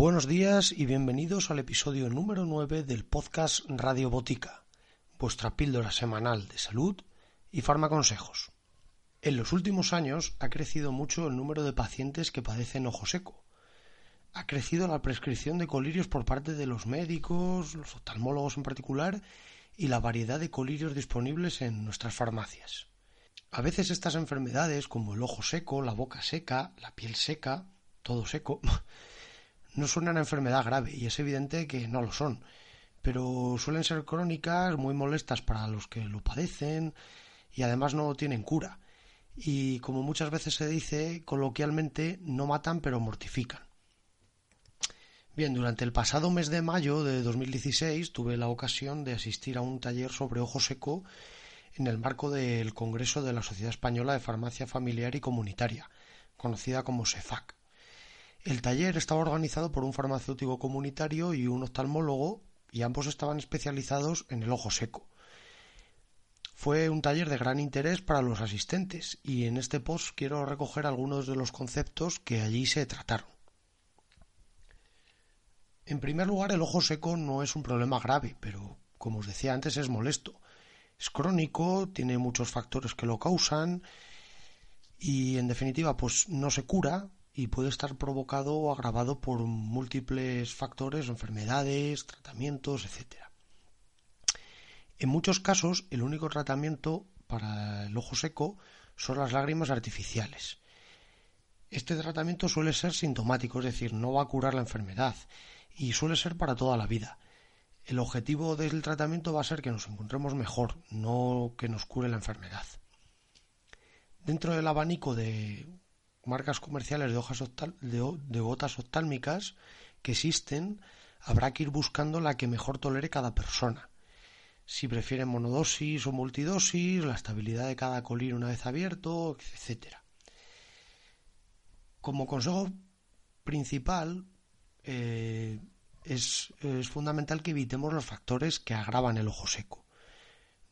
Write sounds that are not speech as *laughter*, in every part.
Buenos días y bienvenidos al episodio número 9 del podcast Radio Botica, vuestra píldora semanal de salud y farmaconsejos. En los últimos años ha crecido mucho el número de pacientes que padecen ojo seco. Ha crecido la prescripción de colirios por parte de los médicos, los oftalmólogos en particular, y la variedad de colirios disponibles en nuestras farmacias. A veces estas enfermedades, como el ojo seco, la boca seca, la piel seca, todo seco, *laughs* no son una enfermedad grave y es evidente que no lo son, pero suelen ser crónicas, muy molestas para los que lo padecen y además no tienen cura. Y como muchas veces se dice coloquialmente, no matan pero mortifican. Bien, durante el pasado mes de mayo de 2016 tuve la ocasión de asistir a un taller sobre ojo seco en el marco del Congreso de la Sociedad Española de Farmacia Familiar y Comunitaria, conocida como SEFAC. El taller estaba organizado por un farmacéutico comunitario y un oftalmólogo y ambos estaban especializados en el ojo seco. Fue un taller de gran interés para los asistentes y en este post quiero recoger algunos de los conceptos que allí se trataron. En primer lugar, el ojo seco no es un problema grave, pero como os decía antes es molesto. Es crónico, tiene muchos factores que lo causan y en definitiva pues no se cura, y puede estar provocado o agravado por múltiples factores, enfermedades, tratamientos, etc. En muchos casos, el único tratamiento para el ojo seco son las lágrimas artificiales. Este tratamiento suele ser sintomático, es decir, no va a curar la enfermedad y suele ser para toda la vida. El objetivo del tratamiento va a ser que nos encontremos mejor, no que nos cure la enfermedad. Dentro del abanico de marcas comerciales de, hojas de, gotas oftálmicas que existen, habrá que ir buscando la que mejor tolere cada persona. Si prefieren monodosis o multidosis, la estabilidad de cada colín una vez abierto, etc. Como consejo principal, eh, es fundamental que evitemos los factores que agravan el ojo seco.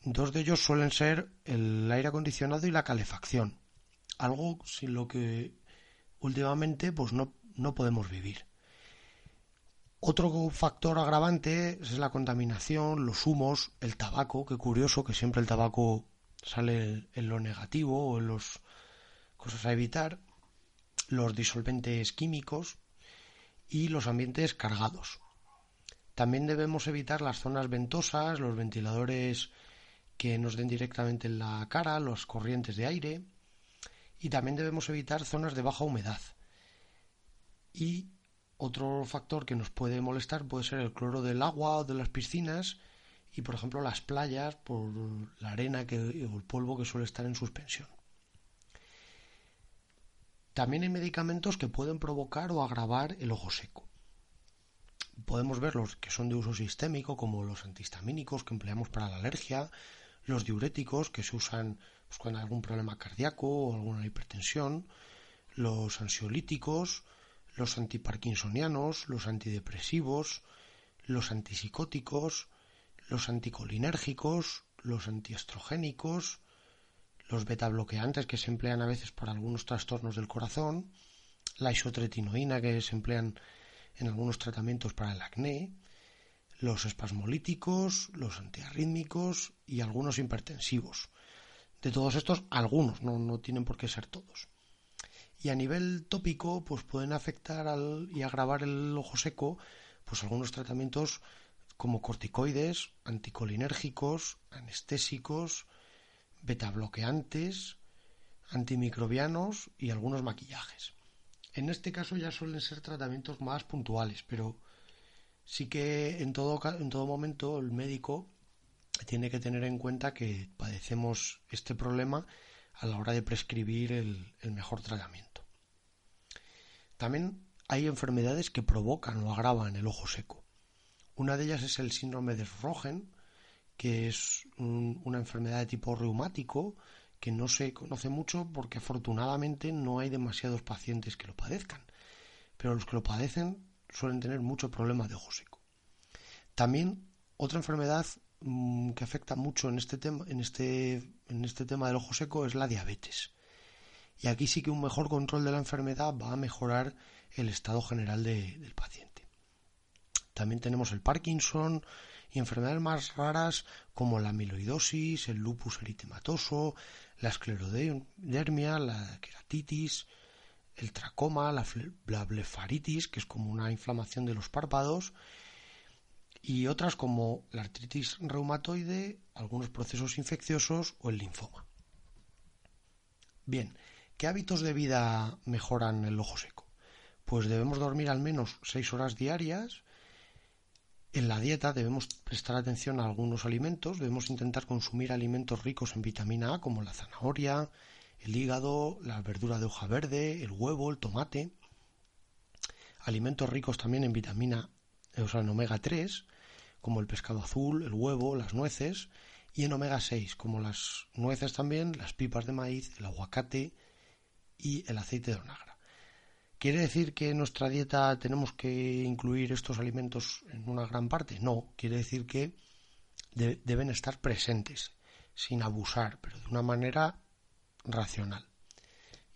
Dos de ellos suelen ser el aire acondicionado y la calefacción algo sin lo que últimamente pues no, no podemos vivir. Otro factor agravante es la contaminación, los humos, el tabaco, qué curioso que siempre el tabaco sale en lo negativo o en las cosas a evitar, los disolventes químicos y los ambientes cargados. También debemos evitar las zonas ventosas, los ventiladores que nos den directamente en la cara, las corrientes de aire, y también debemos evitar zonas de baja humedad. Y otro factor que nos puede molestar puede ser el cloro del agua o de las piscinas y, por ejemplo, las playas por la arena que, o el polvo que suele estar en suspensión. También hay medicamentos que pueden provocar o agravar el ojo seco. Podemos ver los que son de uso sistémico, como los antihistamínicos que empleamos para la alergia, los diuréticos que se usan pues, con algún problema cardíaco o alguna hipertensión, los ansiolíticos, los antiparkinsonianos, los antidepresivos, los antipsicóticos, los anticolinérgicos, los antiestrogénicos, los betabloqueantes que se emplean a veces para algunos trastornos del corazón, la isotretinoína que se emplean en algunos tratamientos para el acné, los espasmolíticos, los antiarrítmicos y algunos hipertensivos. De todos estos, algunos, no, tienen por qué ser todos. Y a nivel tópico, pues pueden afectar y agravar el ojo seco, pues algunos tratamientos como corticoides, anticolinérgicos, anestésicos, betabloqueantes, antimicrobianos y algunos maquillajes. En este caso ya suelen ser tratamientos más puntuales, pero sí que en todo, en todo momento el médico tiene que tener en cuenta que padecemos este problema a la hora de prescribir el, mejor tratamiento. También hay enfermedades que provocan o agravan el ojo seco. Una de ellas es el síndrome de Rogen, que es una enfermedad de tipo reumático que no se conoce mucho porque afortunadamente no hay demasiados pacientes que lo padezcan. Pero los que lo padecen suelen tener mucho problema de ojo seco. También otra enfermedad mm, que afecta mucho en este tema, en este, en este tema del ojo seco es la diabetes. Y aquí sí que un mejor control de la enfermedad va a mejorar el estado general del paciente. También tenemos el Parkinson y enfermedades más raras como la amiloidosis, el lupus eritematoso, la esclerodermia, la queratitis, el tracoma, la, blefaritis, que es como una inflamación de los párpados, y otras como la artritis reumatoide, algunos procesos infecciosos o el linfoma. Bien, ¿qué hábitos de vida mejoran el ojo seco? Pues debemos dormir al menos 6 horas diarias. En la dieta debemos prestar atención a algunos alimentos, debemos intentar consumir alimentos ricos en vitamina A como la zanahoria, el hígado, la verdura de hoja verde, el huevo, el tomate. Alimentos ricos también en vitamina, sea, en omega 3, como el pescado azul, el huevo, las nueces, y en omega 6, como las nueces también, las pipas de maíz, el aguacate y el aceite de onagra. ¿Quiere decir que en nuestra dieta tenemos que incluir estos alimentos en una gran parte? No, quiere decir que deben estar presentes, sin abusar, pero de una manera racional.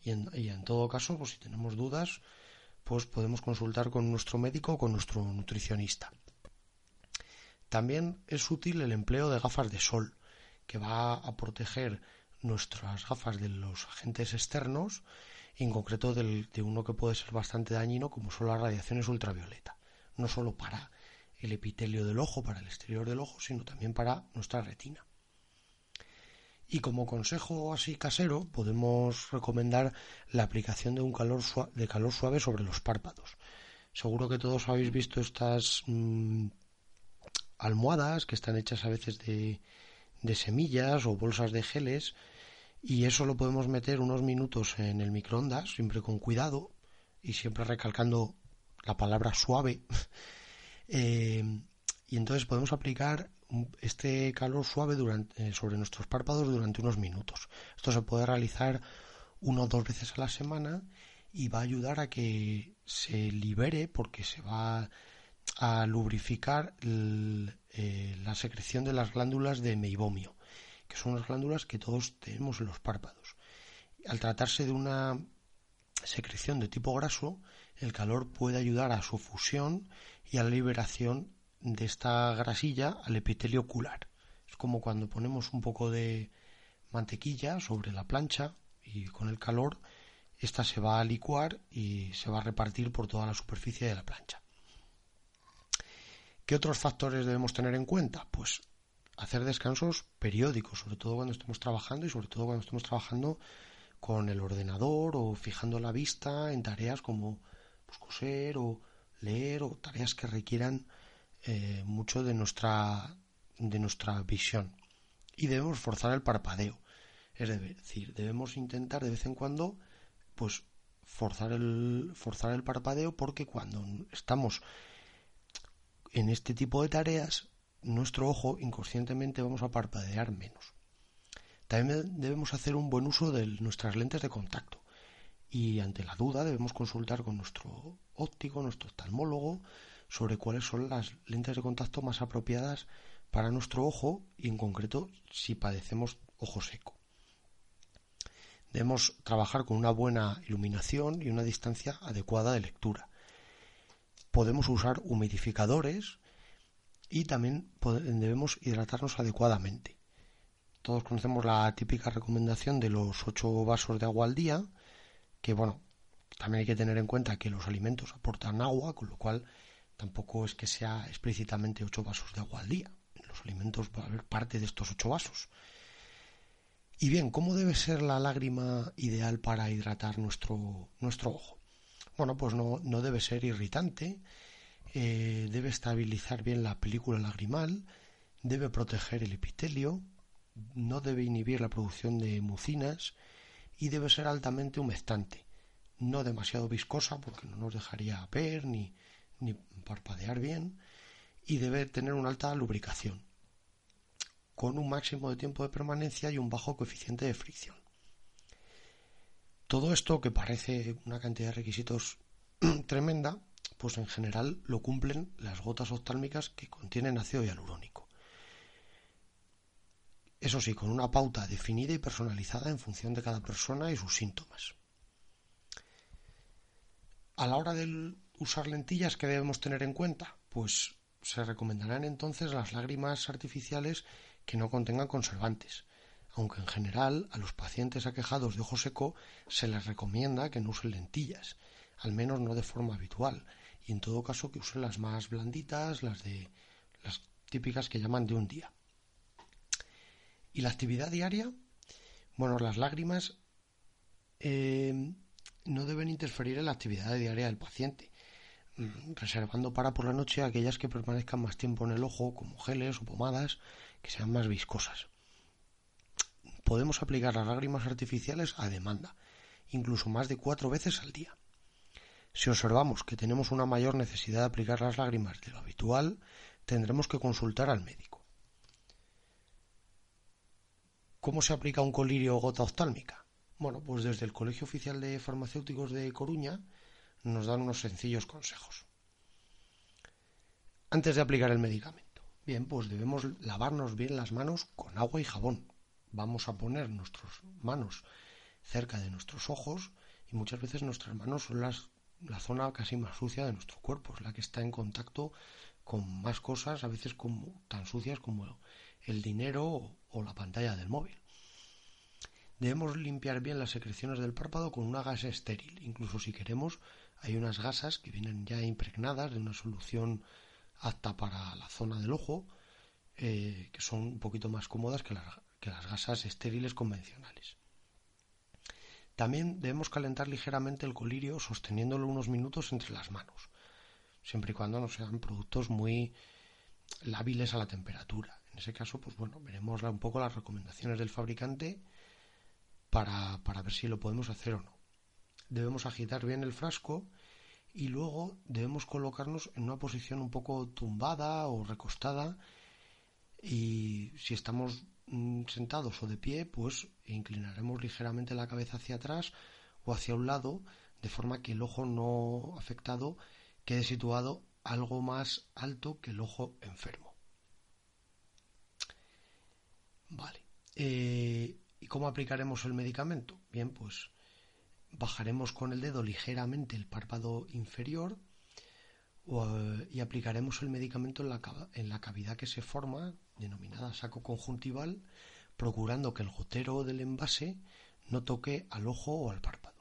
Y en, y en todo caso, pues si tenemos dudas, pues podemos consultar con nuestro médico o con nuestro nutricionista. También es útil el empleo de gafas de sol, que va a proteger nuestras gafas de los agentes externos, en concreto de uno que puede ser bastante dañino, como son las radiaciones ultravioleta, no solo para el epitelio del ojo, para el exterior del ojo, sino también para nuestra retina. Y como consejo así casero, podemos recomendar la aplicación de un calor, de calor suave sobre los párpados. Seguro que todos habéis visto estas mm, almohadas que están hechas a veces de, de semillas o bolsas de geles y eso lo podemos meter unos minutos en el microondas, siempre con cuidado y siempre recalcando la palabra suave. *laughs* Eh, y entonces podemos aplicar este calor suave durante, eh, sobre nuestros párpados durante unos minutos. Esto se puede realizar una o dos veces a la semana y va a ayudar a que se libere porque se va a lubrificar eh, la secreción de las glándulas de meibomio, que son las glándulas que todos tenemos en los párpados. Al tratarse de una secreción de tipo graso, el calor puede ayudar a su fusión y a la liberación de esta grasilla al epitelio ocular. Es como cuando ponemos un poco de mantequilla sobre la plancha y con el calor esta se va a licuar y se va a repartir por toda la superficie de la plancha. ¿Qué otros factores debemos tener en cuenta? Pues hacer descansos periódicos, sobre todo cuando estemos trabajando y sobre todo cuando estemos trabajando con el ordenador o fijando la vista en tareas como pues, coser o leer o tareas que requieran eh, mucho de nuestra, de nuestra visión. Y debemos forzar el parpadeo. Es decir, debemos intentar de vez en cuando pues forzar el, forzar el parpadeo porque cuando estamos en este tipo de tareas, nuestro ojo inconscientemente vamos a parpadear menos. También debemos hacer un buen uso de nuestras lentes de contacto y ante la duda debemos consultar con nuestro óptico, nuestro oftalmólogo, sobre cuáles son las lentes de contacto más apropiadas para nuestro ojo y en concreto si padecemos ojo seco. Debemos trabajar con una buena iluminación y una distancia adecuada de lectura podemos usar humidificadores y también debemos hidratarnos adecuadamente. Todos conocemos la típica recomendación de los 8 vasos de agua al día, que bueno, también hay que tener en cuenta que los alimentos aportan agua, con lo cual tampoco es que sea explícitamente 8 vasos de agua al día. En los alimentos va a haber parte de estos 8 vasos. Y bien, ¿cómo debe ser la lágrima ideal para hidratar nuestro, nuestro ojo? bueno, pues no, no debe ser irritante, eh, debe estabilizar bien la película lagrimal, debe proteger el epitelio, no debe inhibir la producción de mucinas y debe ser altamente humectante, no demasiado viscosa porque no nos dejaría ver ni, ni parpadear bien y debe tener una alta lubricación con un máximo de tiempo de permanencia y un bajo coeficiente de fricción. Todo esto, que parece una cantidad de requisitos *clears throat* tremenda, pues en general lo cumplen las gotas oftálmicas que contienen ácido hialurónico. Eso sí, con una pauta definida y personalizada en función de cada persona y sus síntomas. A la hora de usar lentillas, ¿qué debemos tener en cuenta? Pues se recomendarán entonces las lágrimas artificiales que no contengan conservantes, aunque en general a los pacientes aquejados de ojo seco se les recomienda que no usen lentillas, al menos no de forma habitual, y en todo caso que usen las más blanditas, las de las típicas que llaman de un día. ¿Y la actividad diaria? Bueno, las lágrimas eh, no deben interferir en la actividad diaria del paciente, reservando para por la noche aquellas que permanezcan más tiempo en el ojo, como geles o pomadas, que sean más viscosas. Podemos aplicar las lágrimas artificiales a demanda, incluso más de cuatro veces al día. Si observamos que tenemos una mayor necesidad de aplicar las lágrimas de lo habitual, tendremos que consultar al médico. ¿Cómo se aplica un colirio o gota oftálmica? Bueno, pues desde el Colegio Oficial de Farmacéuticos de Coruña nos dan unos sencillos consejos. Antes de aplicar el medicamento. Bien, pues debemos lavarnos bien las manos con agua y jabón. Vamos a poner nuestras manos cerca de nuestros ojos y muchas veces nuestras manos son las, la zona casi más sucia de nuestro cuerpo, es la que está en contacto con más cosas, a veces como, tan sucias como el dinero o, o la pantalla del móvil. Debemos limpiar bien las secreciones del párpado con una gasa estéril. Incluso si queremos, hay unas gasas que vienen ya impregnadas de una solución apta para la zona del ojo, eh, que son un poquito más cómodas que, que las gasas estériles convencionales. También debemos calentar ligeramente el colirio sosteniéndolo unos minutos entre las manos, siempre y cuando no sean productos muy lábiles a la temperatura. En ese caso, pues bueno, veremos un poco las recomendaciones del fabricante para, para ver si lo podemos hacer o no. Debemos agitar bien el frasco y luego debemos colocarnos en una posición un poco tumbada o recostada y si estamos mm, sentados o de pie pues inclinaremos ligeramente la cabeza hacia atrás o hacia un lado de forma que el ojo no afectado quede situado algo más alto que el ojo enfermo. Vale. Eh, ¿Y cómo aplicaremos el medicamento? Bien, pues bajaremos con el dedo ligeramente el párpado inferior y aplicaremos el medicamento en la, en la cavidad que se forma, denominada saco conjuntival, procurando que el gotero del envase no toque al ojo o al párpado.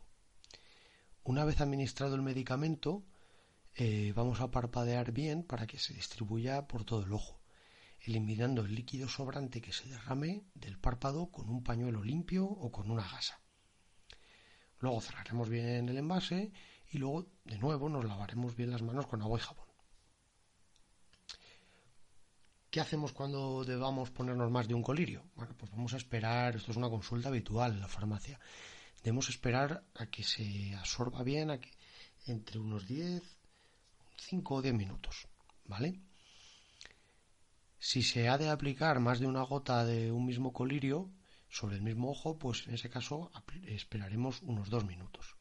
Una vez administrado el medicamento, eh, vamos a parpadear bien para que se distribuya por todo el ojo, eliminando el líquido sobrante que se derrame del párpado con un pañuelo limpio o con una gasa. Luego cerraremos bien el envase y luego de nuevo nos lavaremos bien las manos con agua y jabón. ¿Qué hacemos cuando debamos ponernos más de un colirio? Bueno, pues vamos a esperar, esto es una consulta habitual en la farmacia. Debemos esperar a que se absorba bien, a que entre unos 10, 5 o 10 minutos, ¿vale? Si se ha de aplicar más de una gota de un mismo colirio, sobre el mismo ojo, pues en ese caso esperaremos unos dos minutos.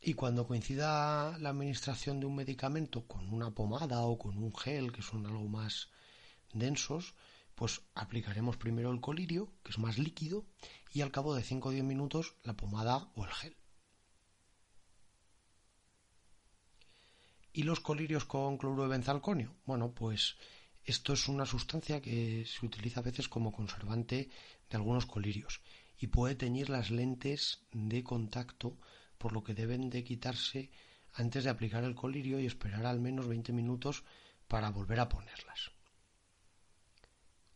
Y cuando coincida la administración de un medicamento con una pomada o con un gel, que son algo más densos, pues aplicaremos primero el colirio, que es más líquido, y al cabo de 5 o 10 minutos la pomada o el gel. ¿Y los colirios con cloruro de benzalconio? Bueno, pues esto es una sustancia que se utiliza a veces como conservante de algunos colirios y puede teñir las lentes de contacto, por lo que deben de quitarse antes de aplicar el colirio y esperar al menos 20 minutos para volver a ponerlas.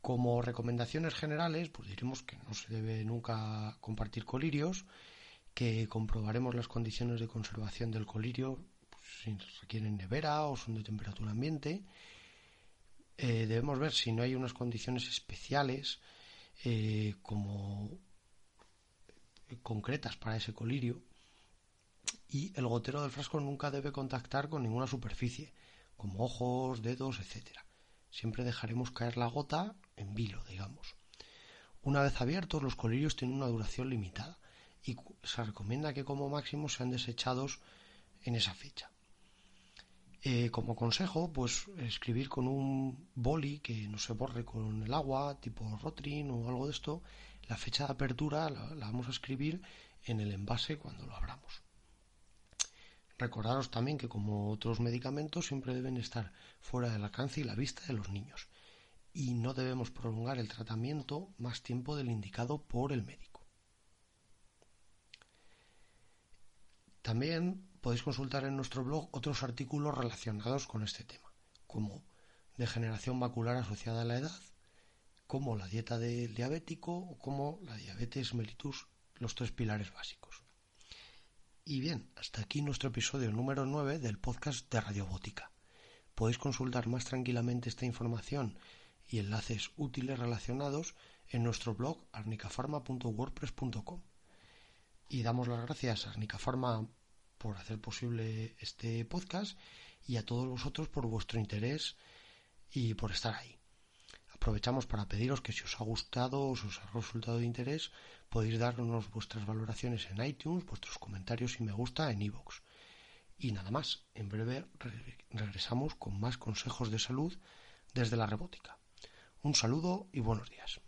Como recomendaciones generales, pues diremos que no se debe nunca compartir colirios, que comprobaremos las condiciones de conservación del colirio, pues, si requieren nevera o son de temperatura ambiente, eh, debemos ver si no hay unas condiciones especiales eh, como concretas para ese colirio y el gotero del frasco nunca debe contactar con ninguna superficie, como ojos, dedos, etc. Siempre dejaremos caer la gota en vilo, digamos. Una vez abiertos, los colirios tienen una duración limitada y se recomienda que como máximo sean desechados en esa fecha. Eh, como consejo, pues escribir con un boli que no se borre con el agua, tipo Rotring o algo de esto, la fecha de apertura la, la vamos a escribir en el envase cuando lo abramos. Recordaros también que como otros medicamentos siempre deben estar fuera del alcance y la vista de los niños y no debemos prolongar el tratamiento más tiempo del indicado por el médico. También podéis consultar en nuestro blog otros artículos relacionados con este tema, como degeneración macular asociada a la edad, como la dieta del diabético o como la diabetes mellitus, los tres pilares básicos. Y bien, hasta aquí nuestro episodio número 9 del podcast de Radiobótica. Podéis consultar más tranquilamente esta información y enlaces útiles relacionados en nuestro blog arnicafarma.wordpress.com. Y damos las gracias a Arnicafarma por hacer posible este podcast y a todos vosotros por vuestro interés y por estar ahí. Aprovechamos para pediros que si os ha gustado o si os ha resultado de interés, podéis darnos vuestras valoraciones en iTunes, vuestros comentarios y me gusta en iVoox. Y nada más, en breve regresamos con más consejos de salud desde la robótica. Un saludo y buenos días.